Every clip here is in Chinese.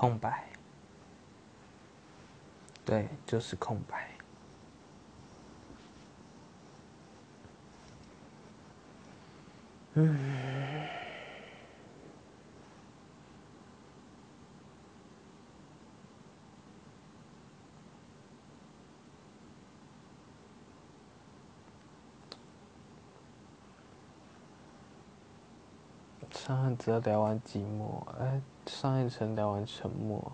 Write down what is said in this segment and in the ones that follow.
空白。对，就是空白。嗯。上一次聊完寂寞，哎，上一层聊完沉默，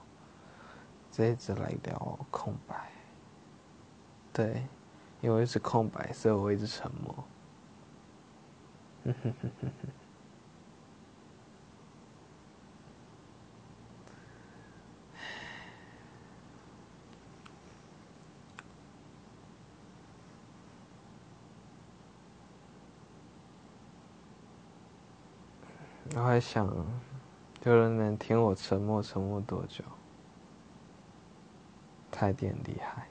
这一次来聊空白。对，因为是空白，所以我一直沉默。我还想，有人能听我沉默沉默多久？太点厉害！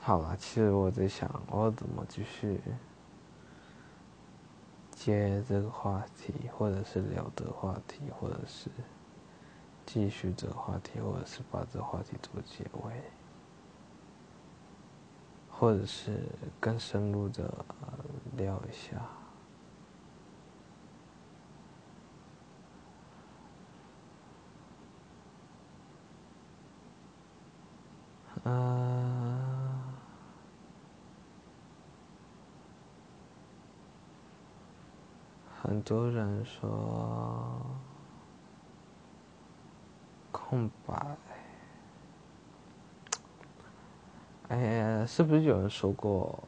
好了，其实我在想，我怎么继续接这个话题，或者是聊这个话题，或者是继续这个话题，或者是把这个话题做结尾，或者是更深入的聊一下。嗯，很多人说空白，哎，是不是有人说过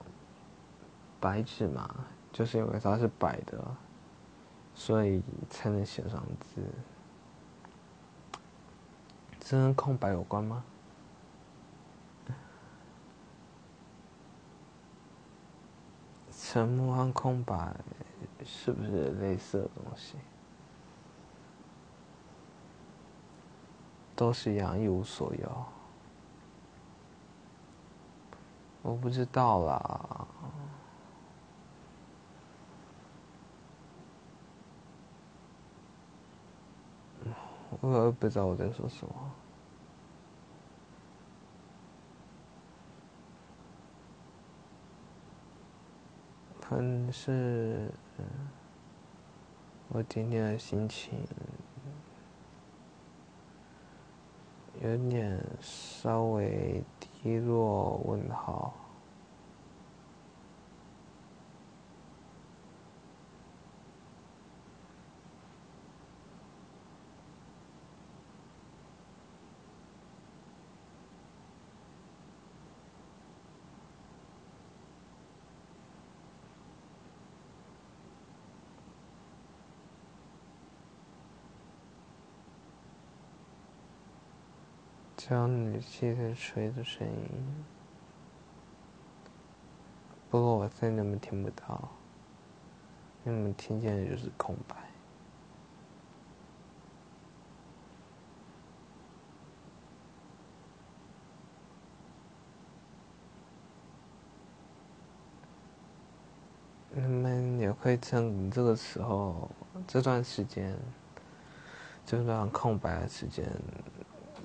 白纸嘛？就是因为它是白的，所以才能写上字。这跟空白有关吗？沉默和空白是不是类似的东西？都是一样一无所有。我不知道啦，我也不知道我在说什么。可能是我今天的心情有点稍微低落，问号。像你气在吹的声音，不过我现在你们听不到，你们听见的就是空白。你们也可以趁这个时候，这段时间，这段空白的时间。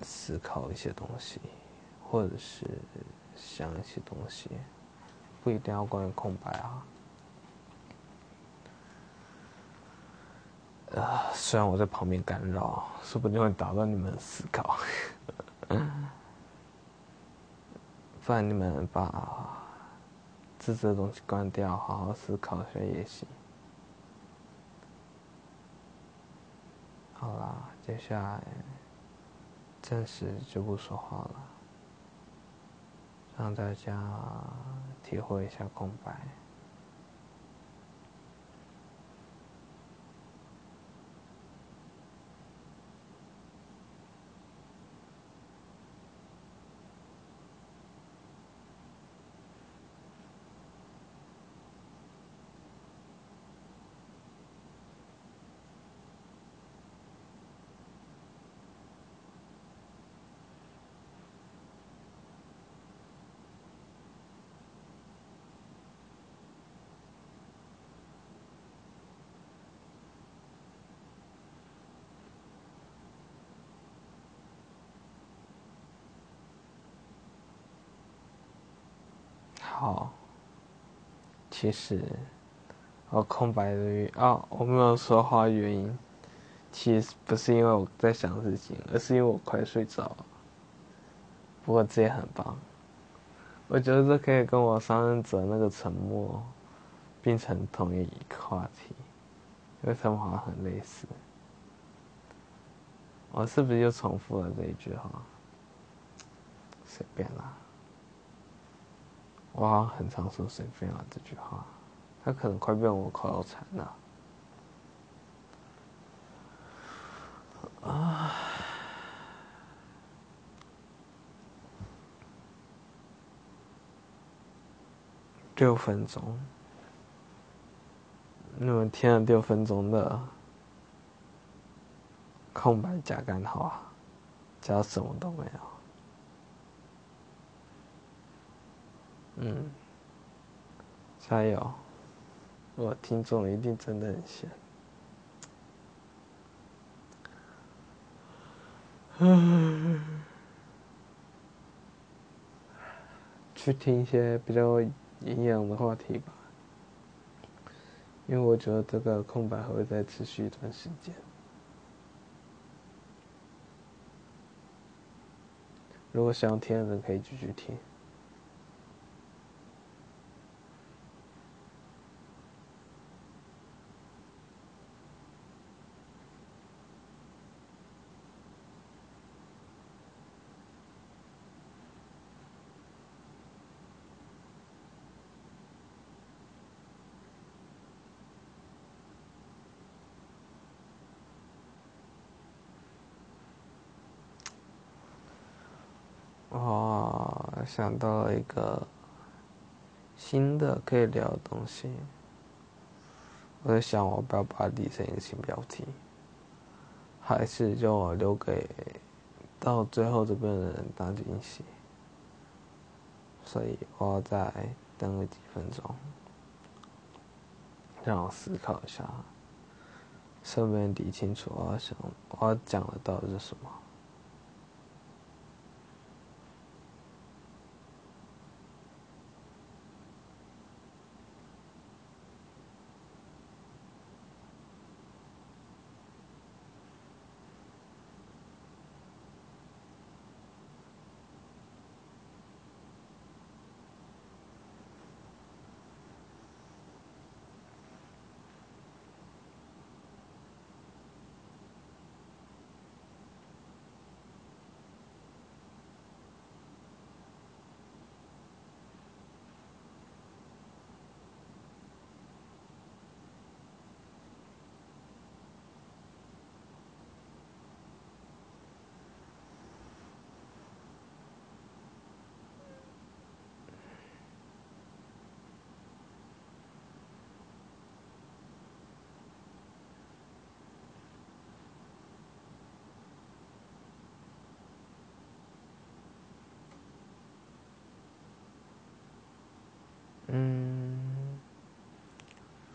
思考一些东西，或者是想一些东西，不一定要关于空白啊。啊，虽然我在旁边干扰，说不定会打断你们思考。不然你们把自制的东西关掉，好好思考一下也行。好啦，接下来。暂时就不说话了，让大家体会一下空白。好，其实，我空白的原啊，我没有说话原因，其实不是因为我在想事情，而是因为我快睡着了。不过这也很棒，我觉得这可以跟我上任者那个沉默，变成同一个话题，因为他们好像很类似。我是不是又重复了这一句话？随便啦。我好像很常说“随便啊”这句话，他可能快被我口头禅了。啊，六分钟，你们听了六分钟的空白加干话，加什么都没有。嗯，加油！我听众一定真的很闲。去听一些比较营养的话题吧，因为我觉得这个空白还会再持续一段时间。如果想听的人可以继续听。哦，想到了一个新的可以聊的东西，我在想，我不要把它立成一个新标题，还是就留给到最后这边的人当惊喜。所以我要再等个几分钟，让我思考一下，顺便理清楚我要想我要讲的到底是什么。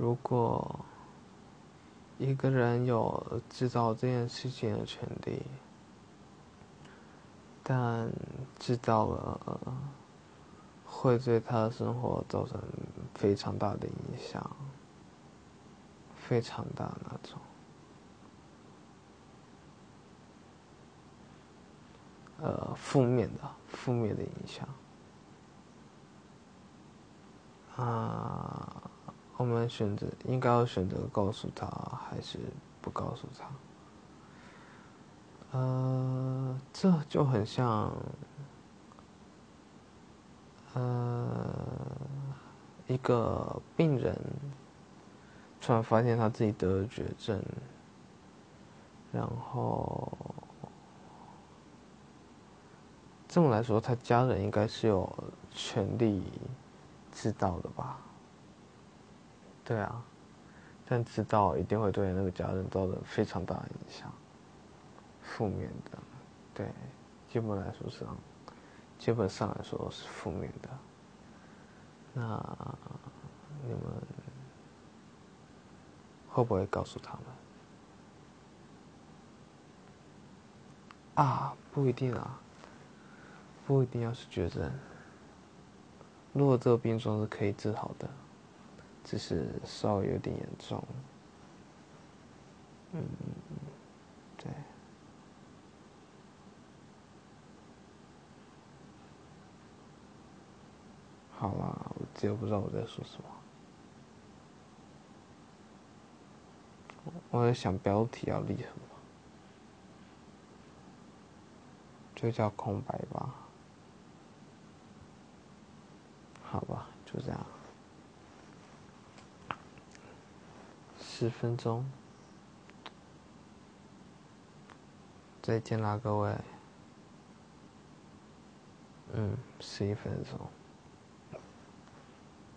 如果一个人有制造这件事情的权利，但制造了会对他的生活造成非常大的影响，非常大那种，呃，负面的负面的影响。啊，我们选择应该要选择告诉他，还是不告诉他？呃，这就很像，呃，一个病人突然发现他自己得了绝症，然后这么来说，他家人应该是有权利。知道的吧？对啊，但知道一定会对那个家人造成非常大的影响，负面的，对，基本来说是，基本上来说是负面的。那你们会不会告诉他们？啊，不一定啊，不一定要是绝症。如果这个病状是可以治好的，只是稍微有点严重。嗯，对。好啦，我真不知道我在说什么。我在想标题要立什么，就叫空白吧。好吧，就这样。十分钟，再见啦，各位。嗯，十一分钟。